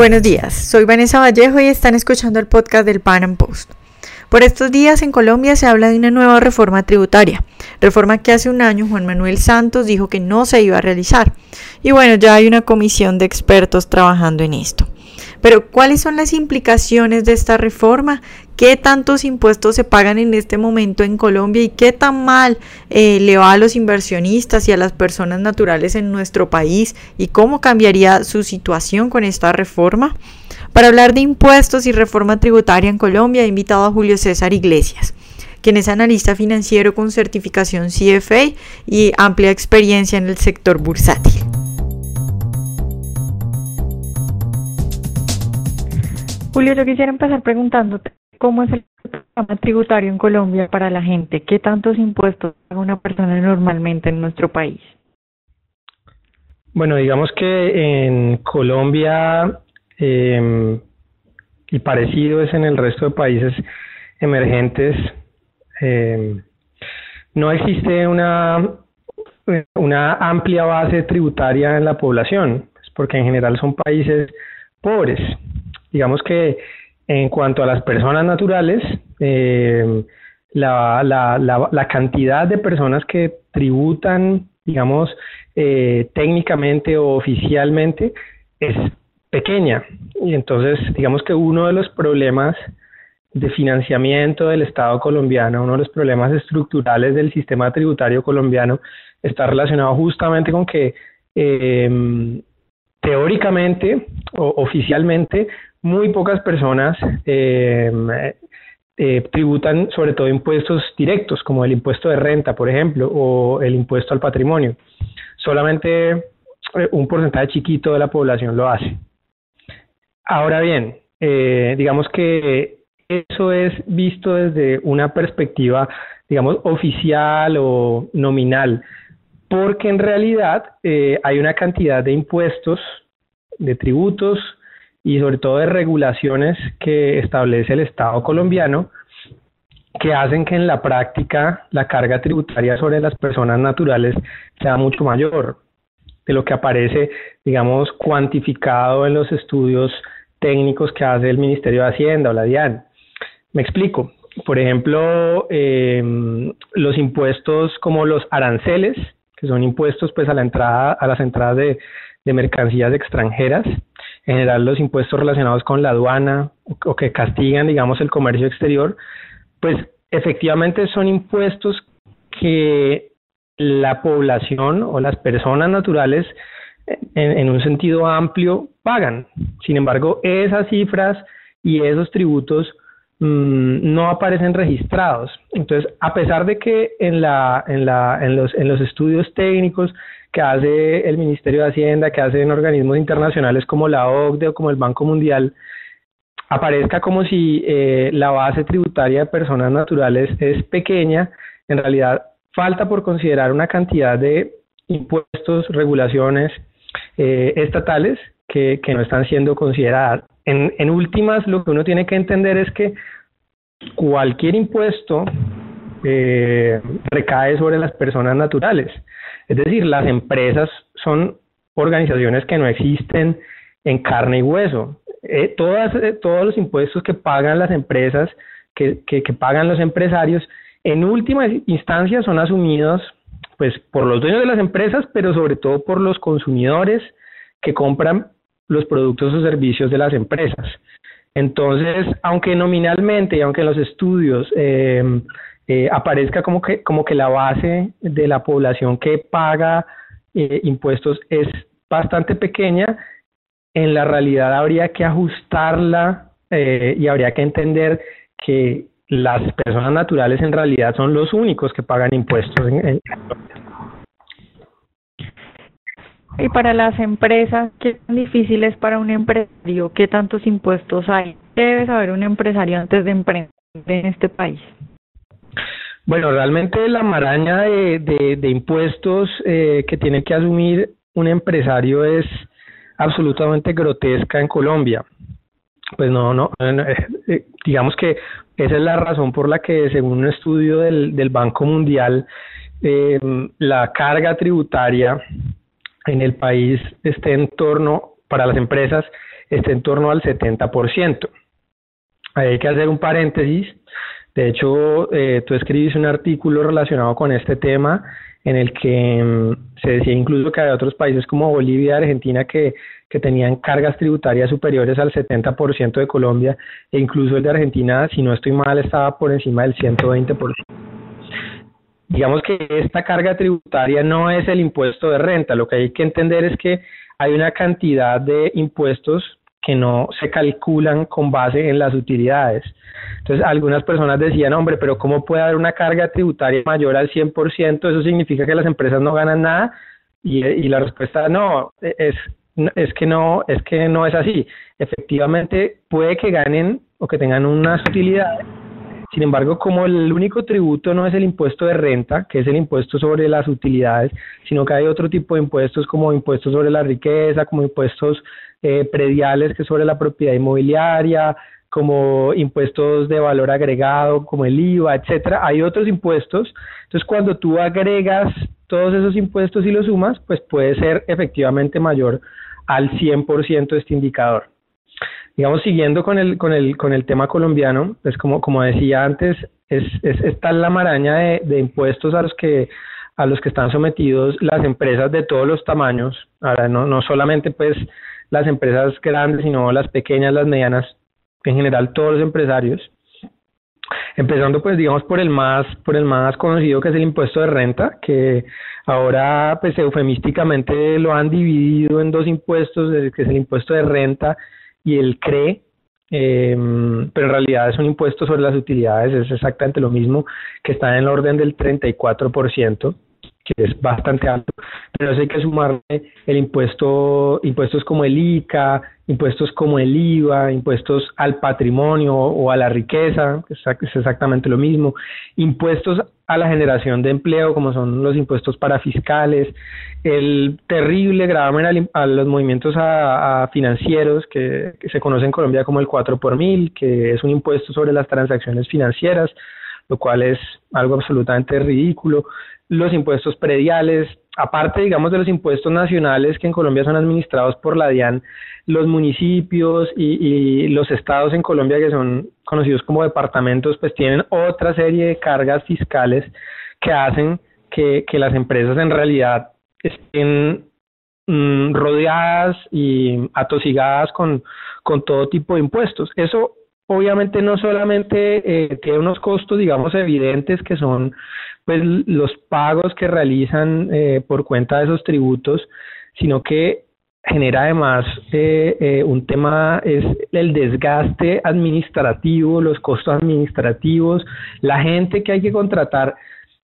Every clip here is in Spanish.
Buenos días, soy Vanessa Vallejo y están escuchando el podcast del Pan Am Post. Por estos días en Colombia se habla de una nueva reforma tributaria, reforma que hace un año Juan Manuel Santos dijo que no se iba a realizar. Y bueno, ya hay una comisión de expertos trabajando en esto. Pero ¿cuáles son las implicaciones de esta reforma? ¿Qué tantos impuestos se pagan en este momento en Colombia y qué tan mal eh, le va a los inversionistas y a las personas naturales en nuestro país? ¿Y cómo cambiaría su situación con esta reforma? Para hablar de impuestos y reforma tributaria en Colombia he invitado a Julio César Iglesias quien es analista financiero con certificación CFA y amplia experiencia en el sector bursátil. Julio, yo quisiera empezar preguntándote cómo es el programa tributario en Colombia para la gente. ¿Qué tantos impuestos paga una persona normalmente en nuestro país? Bueno, digamos que en Colombia eh, y parecido es en el resto de países emergentes, eh, no existe una, una amplia base tributaria en la población, porque en general son países pobres digamos que en cuanto a las personas naturales, eh, la, la, la, cantidad de personas que tributan, digamos, eh, técnicamente o oficialmente es pequeña. Y entonces, digamos que uno de los problemas de financiamiento del Estado colombiano, uno de los problemas estructurales del sistema tributario colombiano, está relacionado justamente con que eh, teóricamente o oficialmente muy pocas personas eh, eh, tributan sobre todo impuestos directos, como el impuesto de renta, por ejemplo, o el impuesto al patrimonio. Solamente eh, un porcentaje chiquito de la población lo hace. Ahora bien, digamos que eso es visto desde una perspectiva, digamos, oficial o nominal, porque en realidad hay una cantidad de impuestos, de tributos, y sobre todo de regulaciones que establece el Estado colombiano que hacen que en la práctica la carga tributaria sobre las personas naturales sea mucho mayor de lo que aparece, digamos, cuantificado en los estudios técnicos que hace el Ministerio de Hacienda o la DIAN. Me explico. Por ejemplo, eh, los impuestos como los aranceles, que son impuestos pues a la entrada, a las entradas de, de mercancías extranjeras, en general los impuestos relacionados con la aduana o que castigan, digamos, el comercio exterior, pues efectivamente son impuestos que la población o las personas naturales en, un sentido amplio pagan. Sin embargo, esas cifras y esos tributos mm, no aparecen registrados. Entonces, a pesar de que en, la, en, la, en, los, en los estudios técnicos que hace el Ministerio de Hacienda, que hacen organismos internacionales como la OCDE o como el Banco Mundial, aparezca como si eh, la base tributaria de personas naturales es pequeña, en realidad falta por considerar una cantidad de impuestos, regulaciones eh, estatales que, que, no están siendo consideradas. En, en últimas, lo que uno tiene que entender es que cualquier impuesto eh, recae sobre las personas naturales. Es decir, las empresas son organizaciones que no existen en carne y hueso. Eh, todas, eh, todos los impuestos que pagan las empresas, que, que, pagan los empresarios, en última instancia son asumidos pues por los dueños de las empresas, pero sobre todo por los consumidores que compran los productos o servicios de las empresas. Entonces, aunque nominalmente y aunque en los estudios eh, eh, aparezca como que, como que la base de la población que paga eh, impuestos es bastante pequeña, en la realidad habría que ajustarla y habría que entender que las personas naturales en realidad son los únicos que pagan impuestos. Y para las empresas, ¿qué tan difícil es para un empresario? ¿Qué tantos impuestos hay? ¿Qué debe saber un empresario antes de emprender en este país? Bueno, realmente la maraña de, de, impuestos eh, que tiene que asumir un empresario es absolutamente grotesca en Colombia. Pues no, no, eh, eh, digamos que esa es la razón por la que según un estudio del, del Banco Mundial, la carga tributaria en el país esté en torno para las empresas esté en torno al 70%. hay que hacer un paréntesis. De hecho, eh, tú escribiste un artículo relacionado con este tema en el que mm, se decía incluso que había otros países como Bolivia Argentina que, que tenían cargas tributarias superiores al 70% de Colombia e incluso el de Argentina, si no estoy mal, estaba por encima del 120%. Digamos que esta carga tributaria no es el impuesto de renta, lo que hay que entender es que hay una cantidad de impuestos que no se calculan con base en las utilidades. Entonces, algunas personas decían, hombre, pero ¿cómo puede haber una carga tributaria mayor al 100%? Eso significa que las empresas no ganan nada. Y, y la respuesta no, es, es que no, es que no es así. Efectivamente, puede que ganen o que tengan unas utilidades. Sin embargo, como el único tributo no es el impuesto de renta, que es el impuesto sobre las utilidades, sino que hay otro tipo de impuestos como impuestos sobre la riqueza, como impuestos eh, prediales que sobre la propiedad inmobiliaria, como impuestos de valor agregado, como el IVA, etcétera. Hay otros impuestos. Entonces, cuando tú agregas todos esos impuestos y los sumas, pues puede ser efectivamente mayor al 100% este indicador. Digamos, siguiendo con el, con el, con el tema colombiano, pues como, como decía antes, es, es, está la maraña de, de impuestos a los que a los que están sometidos las empresas de todos los tamaños, ahora no, no solamente pues las empresas grandes, sino las pequeñas, las medianas, en general todos los empresarios. Empezando pues digamos por el más por el más conocido que es el impuesto de renta, que ahora pues eufemísticamente lo han dividido en dos impuestos, que es el impuesto de renta y el CRE, eh, pero en realidad es un impuesto sobre las utilidades, es exactamente lo mismo, que está en el orden del 34% que es bastante alto, pero eso hay que sumarle el impuesto, impuestos como el ICA, impuestos como el IVA, impuestos al patrimonio o a la riqueza, que es exactamente lo mismo, impuestos a la generación de empleo, como son los impuestos parafiscales, el terrible gravamen a los movimientos a, financieros, que, se conoce en Colombia como el 4 por mil, que es un impuesto sobre las transacciones financieras, lo cual es algo absolutamente ridículo los impuestos prediales, aparte, digamos, de los impuestos nacionales que en Colombia son administrados por la DIAN, los municipios y, los estados en Colombia que son conocidos como departamentos, pues tienen otra serie de cargas fiscales que hacen que, las empresas en realidad estén mm, rodeadas y atosigadas con, con todo tipo de impuestos. Eso obviamente no solamente eh, tiene unos costos, digamos, evidentes que son pues los pagos que realizan eh, por cuenta de esos tributos, sino que genera además eh, eh, un tema es el desgaste administrativo, los costos administrativos, la gente que hay que contratar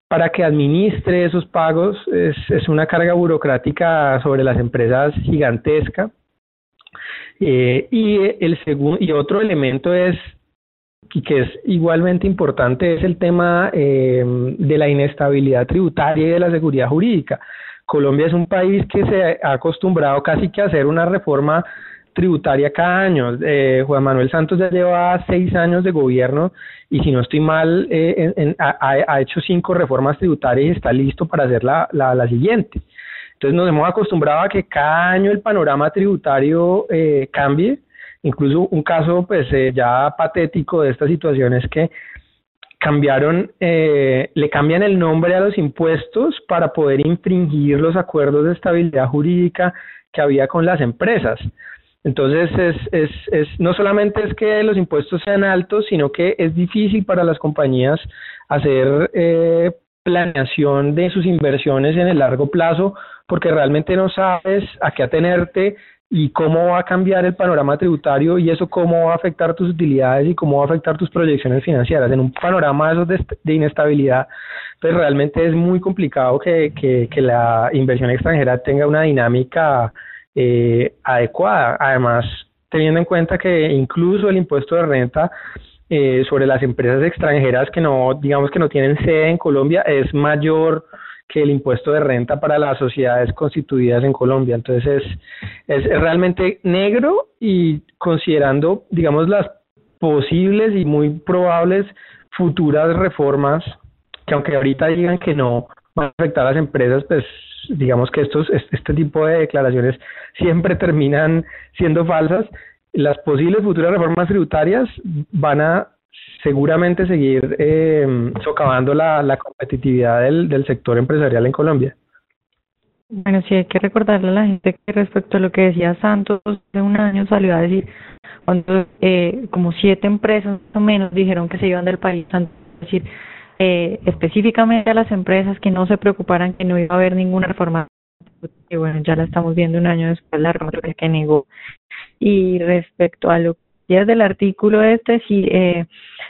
para que administre esos pagos es, es una carga burocrática sobre las empresas gigantesca. Y el segundo y otro elemento es y que es igualmente importante es el tema eh, de la inestabilidad tributaria y de la seguridad jurídica. Colombia es un país que se ha acostumbrado casi que a hacer una reforma tributaria cada año. Eh, Juan Manuel Santos ya lleva seis años de gobierno y si no estoy mal, eh, ha, hecho cinco reformas tributarias y está listo para hacer la, la, siguiente. Entonces nos hemos acostumbrado a que cada año el panorama tributario eh, cambie Incluso un caso pues eh, ya patético de esta situación es que cambiaron, eh, le cambian el nombre a los impuestos para poder infringir los acuerdos de estabilidad jurídica que había con las empresas. Entonces, es, es, es, no solamente es que los impuestos sean altos, sino que es difícil para las compañías hacer eh, planeación de sus inversiones en el largo plazo, porque realmente no sabes a qué atenerte y cómo va a cambiar el panorama tributario y eso cómo va a afectar tus utilidades y cómo va a afectar tus proyecciones financieras. En un panorama de, de, inestabilidad, pues realmente es muy complicado que, que, que la inversión extranjera tenga una dinámica eh, adecuada. Además, teniendo en cuenta que incluso el impuesto de renta eh, sobre las empresas extranjeras que no, digamos que no tienen sede en Colombia es mayor que el impuesto de renta para las sociedades constituidas en Colombia. Entonces es, es, realmente negro y considerando, digamos, las posibles y muy probables futuras reformas, que aunque ahorita digan que no van a afectar a las empresas, pues digamos que estos, este tipo de declaraciones siempre terminan siendo falsas. Las posibles futuras reformas tributarias van a seguramente seguir eh, socavando la, la competitividad del, del sector empresarial en Colombia. Bueno, sí hay que recordarle a la gente que respecto a lo que decía Santos, de un año salió a decir, cuando eh, como siete empresas más o menos dijeron que se iban del país, es decir, eh, específicamente a las empresas que no se preocuparan que no iba a haber ninguna reforma y bueno, ya la estamos viendo un año después la reforma que negó. Y respecto a lo es del artículo este, si eh,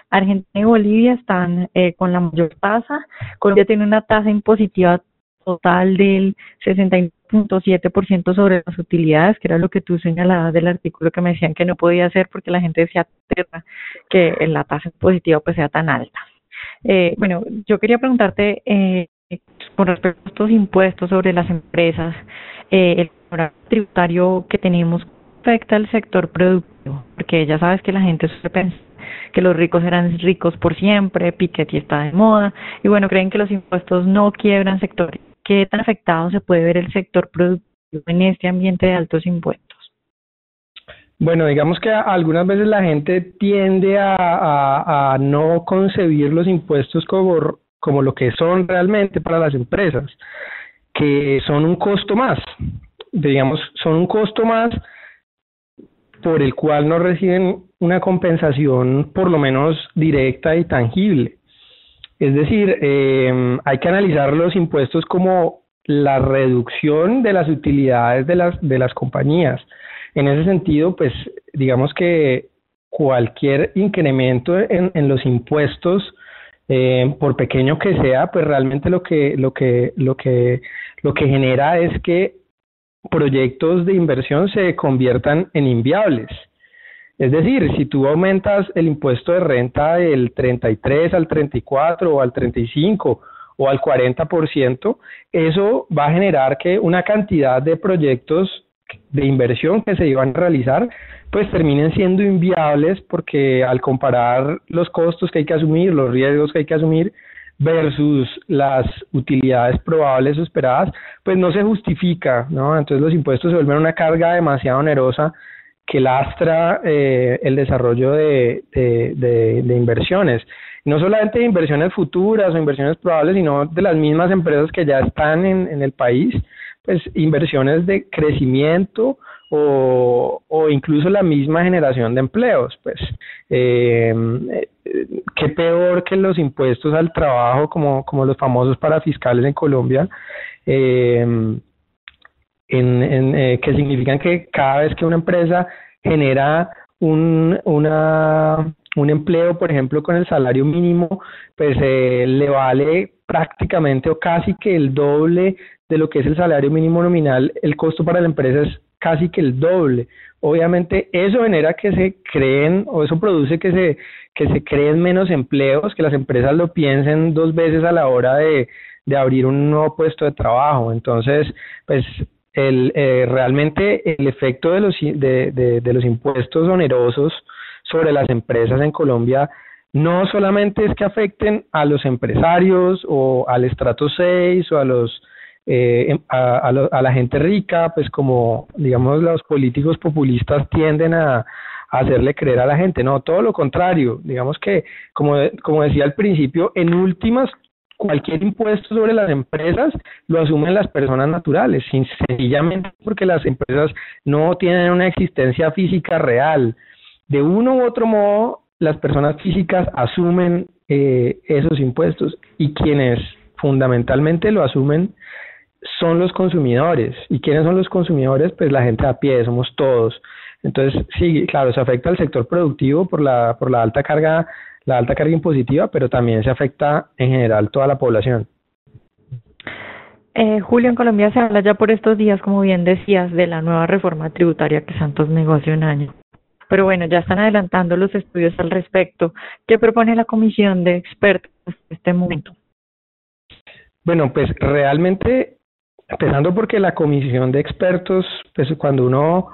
Argentina y Bolivia están eh, con la mayor tasa, Colombia tiene una tasa impositiva total del 60.7% sobre las utilidades, que era lo que tú señalabas del artículo que me decían que no podía hacer porque la gente decía que la tasa positiva pues sea tan alta. Eh, bueno, yo quería preguntarte eh, con respecto a estos impuestos sobre las empresas, eh, el tributario que tenemos afecta al sector productivo, porque ya sabes que la gente suele pensar que los ricos eran ricos por siempre, Piketty está de moda, y bueno, creen que los impuestos no quiebran sectores ¿Qué tan afectado se puede ver el sector productivo en este ambiente de altos impuestos? Bueno, digamos que algunas veces la gente tiende a, no concebir los impuestos como, como lo que son realmente para las empresas, que son un costo más, digamos, son un costo más por el cual no reciben una compensación por lo menos directa y tangible. Es decir, eh, hay que analizar los impuestos como la reducción de las utilidades de las, de las compañías. En ese sentido, pues digamos que cualquier incremento en, en los impuestos, eh, por pequeño que sea, pues realmente lo que, lo que, lo que, lo que genera es que proyectos de inversión se conviertan en inviables. Es decir, si tú aumentas el impuesto de renta del 33 al 34 o al 35 o al 40%, eso va a generar que una cantidad de proyectos de inversión que se iban a realizar, pues terminen siendo inviables porque al comparar los costos que hay que asumir, los riesgos que hay que asumir versus las utilidades probables o esperadas, pues no se justifica, ¿no? Entonces los impuestos se vuelven una carga demasiado onerosa que lastra eh, el desarrollo de, de, de, inversiones. No solamente de inversiones futuras o inversiones probables, sino de las mismas empresas que ya están en, en el país, pues inversiones de crecimiento o, o incluso la misma generación de empleos. Pues eh, qué peor que los impuestos al trabajo, como, como los famosos parafiscales en Colombia. Eh, en, en eh, que significan que cada vez que una empresa genera un, una, un empleo, por ejemplo, con el salario mínimo, pues eh, le vale prácticamente o casi que el doble de lo que es el salario mínimo nominal, el costo para la empresa es casi que el doble. Obviamente eso genera que se creen o eso produce que se que se creen menos empleos, que las empresas lo piensen dos veces a la hora de, de abrir un nuevo puesto de trabajo. Entonces, pues el, eh, realmente el efecto de los, de, de, los impuestos onerosos sobre las empresas en Colombia no solamente es que afecten a los empresarios o al estrato 6 o a los eh, em, a, a, la gente rica, pues como digamos los políticos populistas tienden a, a, hacerle creer a la gente, no, todo lo contrario, digamos que como, como decía al principio, en últimas cualquier impuesto sobre las empresas lo asumen las personas naturales, sencillamente porque las empresas no tienen una existencia física real. De uno u otro modo, las personas físicas asumen eh, esos impuestos y quienes fundamentalmente lo asumen son los consumidores. ¿Y quiénes son los consumidores? Pues la gente a pie, somos todos. Entonces, sí, claro, se afecta al sector productivo por la, por la alta carga la alta carga impositiva, pero también se afecta en general toda la población. Eh, Julio, en Colombia se habla ya por estos días, como bien decías, de la nueva reforma tributaria que Santos negoció un año. Pero bueno, ya están adelantando los estudios al respecto. ¿Qué propone la comisión de expertos en este momento? Bueno, pues realmente, empezando porque la comisión de expertos, pues cuando uno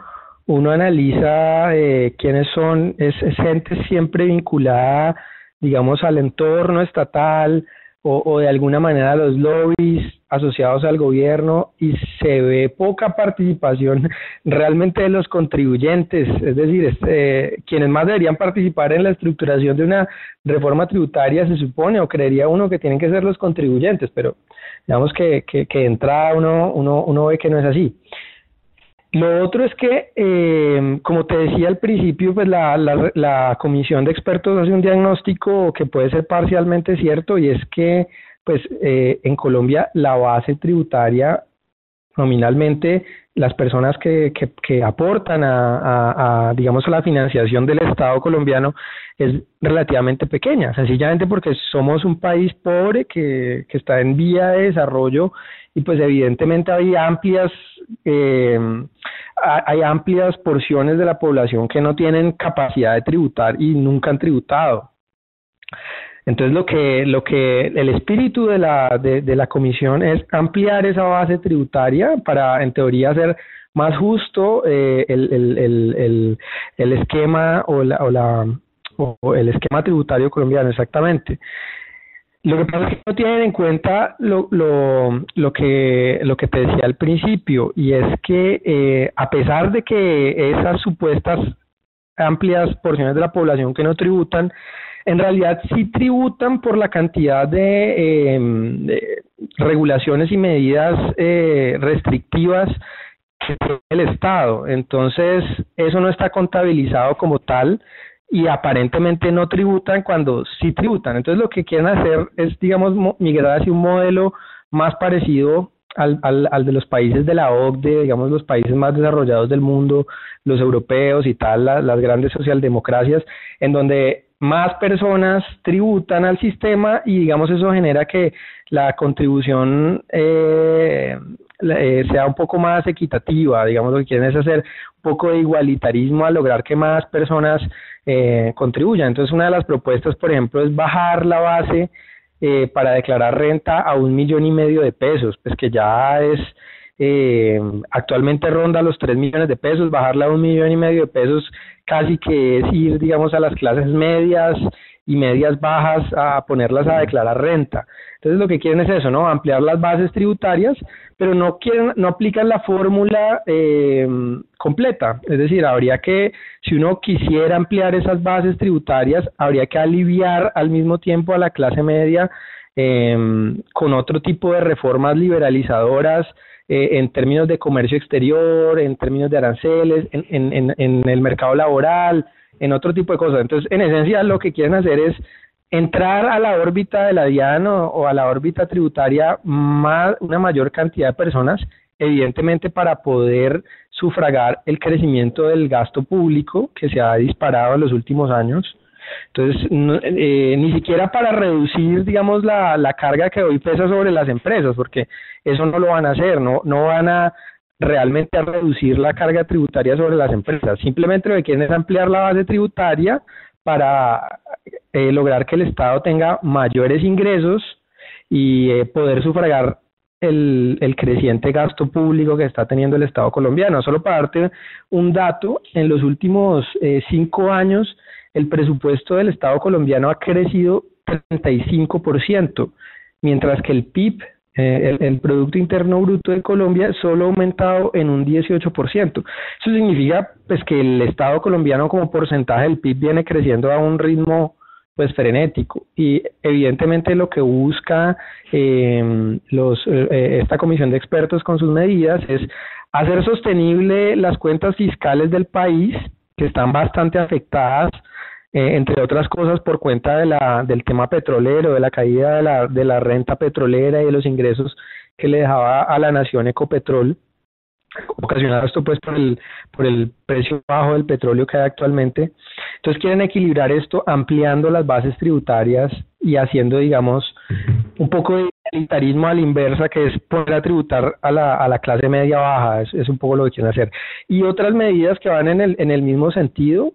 uno analiza eh, quiénes son, es, gente siempre vinculada, digamos, al entorno estatal o, o de alguna manera a los lobbies, asociados al gobierno y se ve poca participación realmente de los contribuyentes, es decir, este, quienes más deberían participar en la estructuración de una reforma tributaria se supone o creería uno que tienen que ser los contribuyentes, pero digamos que, que, que de entrada uno, uno, uno ve que no es así. Lo otro es que, eh, como te decía al principio, pues la, la, la, comisión de expertos hace un diagnóstico que puede ser parcialmente cierto y es que, pues, eh, en Colombia la base tributaria nominalmente las personas que, que, que aportan a, a, a, digamos, a la financiación del Estado colombiano es relativamente pequeña, sencillamente porque somos un país pobre que, que está en vía de desarrollo y pues evidentemente hay amplias eh, hay amplias porciones de la población que no tienen capacidad de tributar y nunca han tributado. Entonces lo que lo que el espíritu de la de, de la comisión es ampliar esa base tributaria para en teoría hacer más justo eh, el, el, el, el, esquema o la, o la o el esquema tributario colombiano exactamente. Lo que pasa es que no tienen en cuenta lo, lo, lo, que, lo que te decía al principio, y es que eh, a pesar de que esas supuestas amplias porciones de la población que no tributan, en realidad sí tributan por la cantidad de, eh, regulaciones y medidas eh, restrictivas que tiene el Estado. Entonces, eso no está contabilizado como tal y aparentemente no tributan cuando sí tributan. Entonces lo que quieren hacer es, digamos, migrar hacia un modelo más parecido al, al, al, de los países de la OCDE, digamos los países más desarrollados del mundo, los europeos y tal, la, las grandes socialdemocracias, en donde más personas tributan al sistema y digamos eso genera que la contribución eh, eh, sea un poco más equitativa, digamos lo que quieren es hacer un poco de igualitarismo a lograr que más personas eh, contribuyan. Entonces una de las propuestas, por ejemplo, es bajar la base eh, para declarar renta a un millón y medio de pesos, pues que ya es eh, actualmente ronda los tres millones de pesos, bajarla a un millón y medio de pesos casi que es ir, digamos, a las clases medias y medias bajas a ponerlas a declarar renta. Entonces lo que quieren es eso, ¿no? Ampliar las bases tributarias, pero no quieren, no aplican la fórmula eh, completa. Es decir, habría que, si uno quisiera ampliar esas bases tributarias, habría que aliviar al mismo tiempo a la clase media eh, con otro tipo de reformas liberalizadoras eh, en términos de comercio exterior, en términos de aranceles, en, en, el mercado laboral, en otro tipo de cosas. Entonces, en esencia, lo que quieren hacer es entrar a la órbita de la DIAN o, a la órbita tributaria más, una mayor cantidad de personas, evidentemente para poder sufragar el crecimiento del gasto público que se ha disparado en los últimos años. Entonces, eh, ni siquiera para reducir, digamos, la, la carga que hoy pesa sobre las empresas, porque eso no lo van a hacer, no, no van a realmente a reducir la carga tributaria sobre las empresas. Simplemente lo que quieren es ampliar la base tributaria para eh, lograr que el Estado tenga mayores ingresos y eh, poder sufragar el, el, creciente gasto público que está teniendo el Estado colombiano. Solo para darte un dato, en los últimos eh, cinco años el presupuesto del Estado colombiano ha crecido 35%, mientras que el PIB eh, el, el, Producto Interno Bruto de Colombia solo ha aumentado en un 18%. Eso significa pues que el Estado colombiano como porcentaje del PIB viene creciendo a un ritmo pues frenético y evidentemente lo que busca eh, los eh, esta comisión de expertos con sus medidas es hacer sostenible las cuentas fiscales del país que están bastante afectadas eh, entre otras cosas por cuenta de la, del tema petrolero, de la caída de la, de la renta petrolera y de los ingresos que le dejaba a la nación Ecopetrol, ocasionado esto pues por el, por el precio bajo del petróleo que hay actualmente. Entonces quieren equilibrar esto ampliando las bases tributarias y haciendo, digamos, un poco de militarismo a la inversa, que es poner a tributar a la, a la clase media baja, es, es un poco lo que quieren hacer. Y otras medidas que van en el, en el mismo sentido,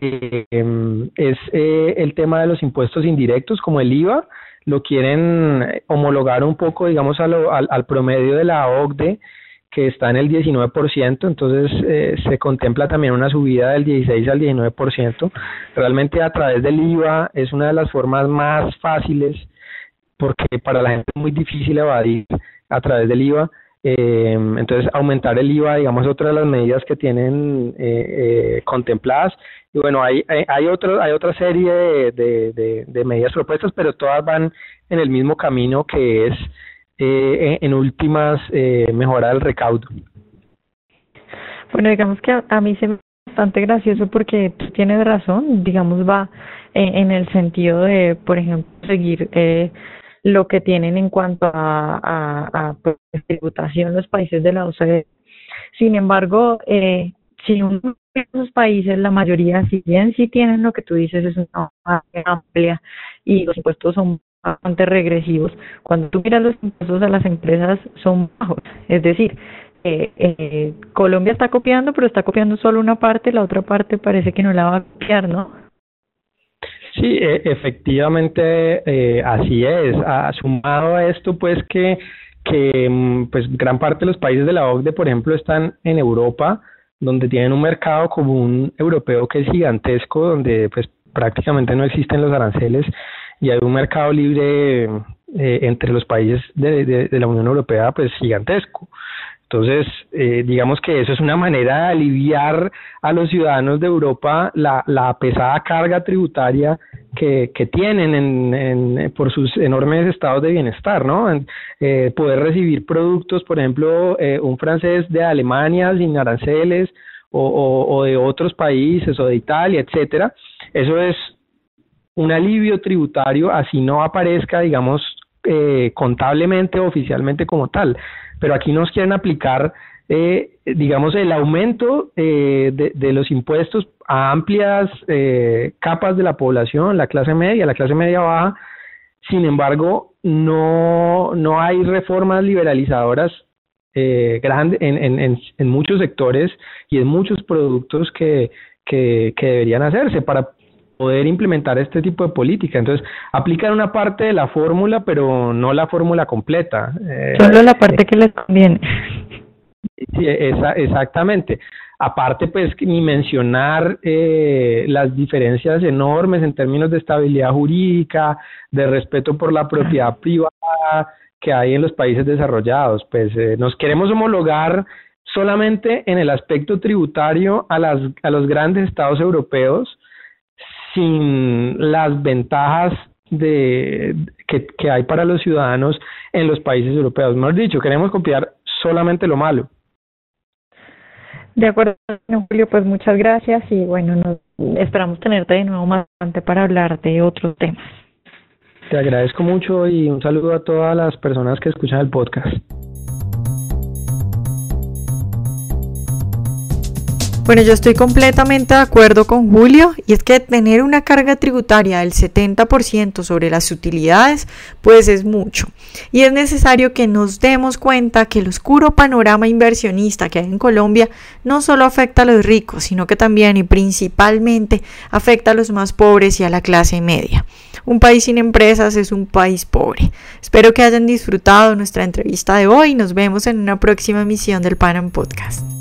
eh, es eh, el tema de los impuestos indirectos como el IVA, lo quieren homologar un poco, digamos, a lo, al, al, promedio de la OCDE, que está en el 19%, entonces eh, se contempla también una subida del 16 al 19%. Realmente a través del IVA es una de las formas más fáciles, porque para la gente es muy difícil evadir a través del IVA. Entonces, aumentar el IVA, digamos, es otra de las medidas que tienen contempladas. Y bueno, hay, hay, otro, hay otra serie de, medidas propuestas, pero todas van en el mismo camino que es, en últimas, mejorar el recaudo. Bueno, digamos que a, mí se me bastante gracioso porque tú tienes razón, digamos, va en, el sentido de, por ejemplo, seguir eh, lo que tienen en cuanto a, a, pues, tributación los países de la OCDE. Sin embargo, eh, si uno de esos países, la mayoría, si bien sí tienen lo que tú dices, es una amplia y los impuestos son bastante regresivos, cuando tú miras los impuestos a las empresas son bajos. Es decir, eh, eh, Colombia está copiando, pero está copiando solo una parte, la otra parte parece que no la va a copiar, ¿no? Sí, e, efectivamente eh, así es. Ha sumado a esto, pues que que mm, pues gran parte de los países de la OCDE, por ejemplo, están en Europa, donde tienen un mercado común europeo que es gigantesco, donde pues prácticamente no existen los aranceles y hay un mercado libre eh, entre los países de, de, la Unión Europea pues gigantesco. Entonces, eh, digamos que eso es una manera de aliviar a los ciudadanos de Europa la, la pesada carga tributaria que, tienen en, en, por sus enormes estados de bienestar, ¿no? Eh, poder recibir productos, por ejemplo, eh, un francés de Alemania sin aranceles o, o, o de otros países o de Italia, etcétera. Eso es un alivio tributario, así no aparezca, digamos, eh, contablemente oficialmente como tal pero aquí nos quieren aplicar, eh, digamos, el aumento eh, de, los impuestos a amplias eh, capas de la población, la clase media, la clase media baja. Sin embargo, no, no hay reformas liberalizadoras eh, grandes en, en, en, muchos sectores y en muchos productos que, que deberían hacerse para poder implementar este tipo de política. Entonces, aplican una parte de la fórmula, pero no la fórmula completa. Eh, Solo la parte que les conviene. Sí, esa, exactamente. Aparte, pues, ni mencionar eh, las diferencias enormes en términos de estabilidad jurídica, de respeto por la propiedad privada que hay en los países desarrollados. Pues eh, nos queremos homologar solamente en el aspecto tributario a, las, a los grandes estados europeos, sin las ventajas de, que, hay para los ciudadanos en los países europeos. Mejor dicho, queremos copiar solamente lo malo. De acuerdo, Julio, pues muchas gracias y bueno, nos, esperamos tenerte de nuevo más adelante para hablar de otros temas. Te agradezco mucho y un saludo a todas las personas que escuchan el podcast. Bueno, yo estoy completamente de acuerdo con Julio y es que tener una carga tributaria del 70% sobre las utilidades pues es mucho y es necesario que nos demos cuenta que el oscuro panorama inversionista que hay en Colombia no solo afecta a los ricos sino que también y principalmente afecta a los más pobres y a la clase media. Un país sin empresas es un país pobre. Espero que hayan disfrutado nuestra entrevista de hoy y nos vemos en una próxima emisión del Panam Podcast.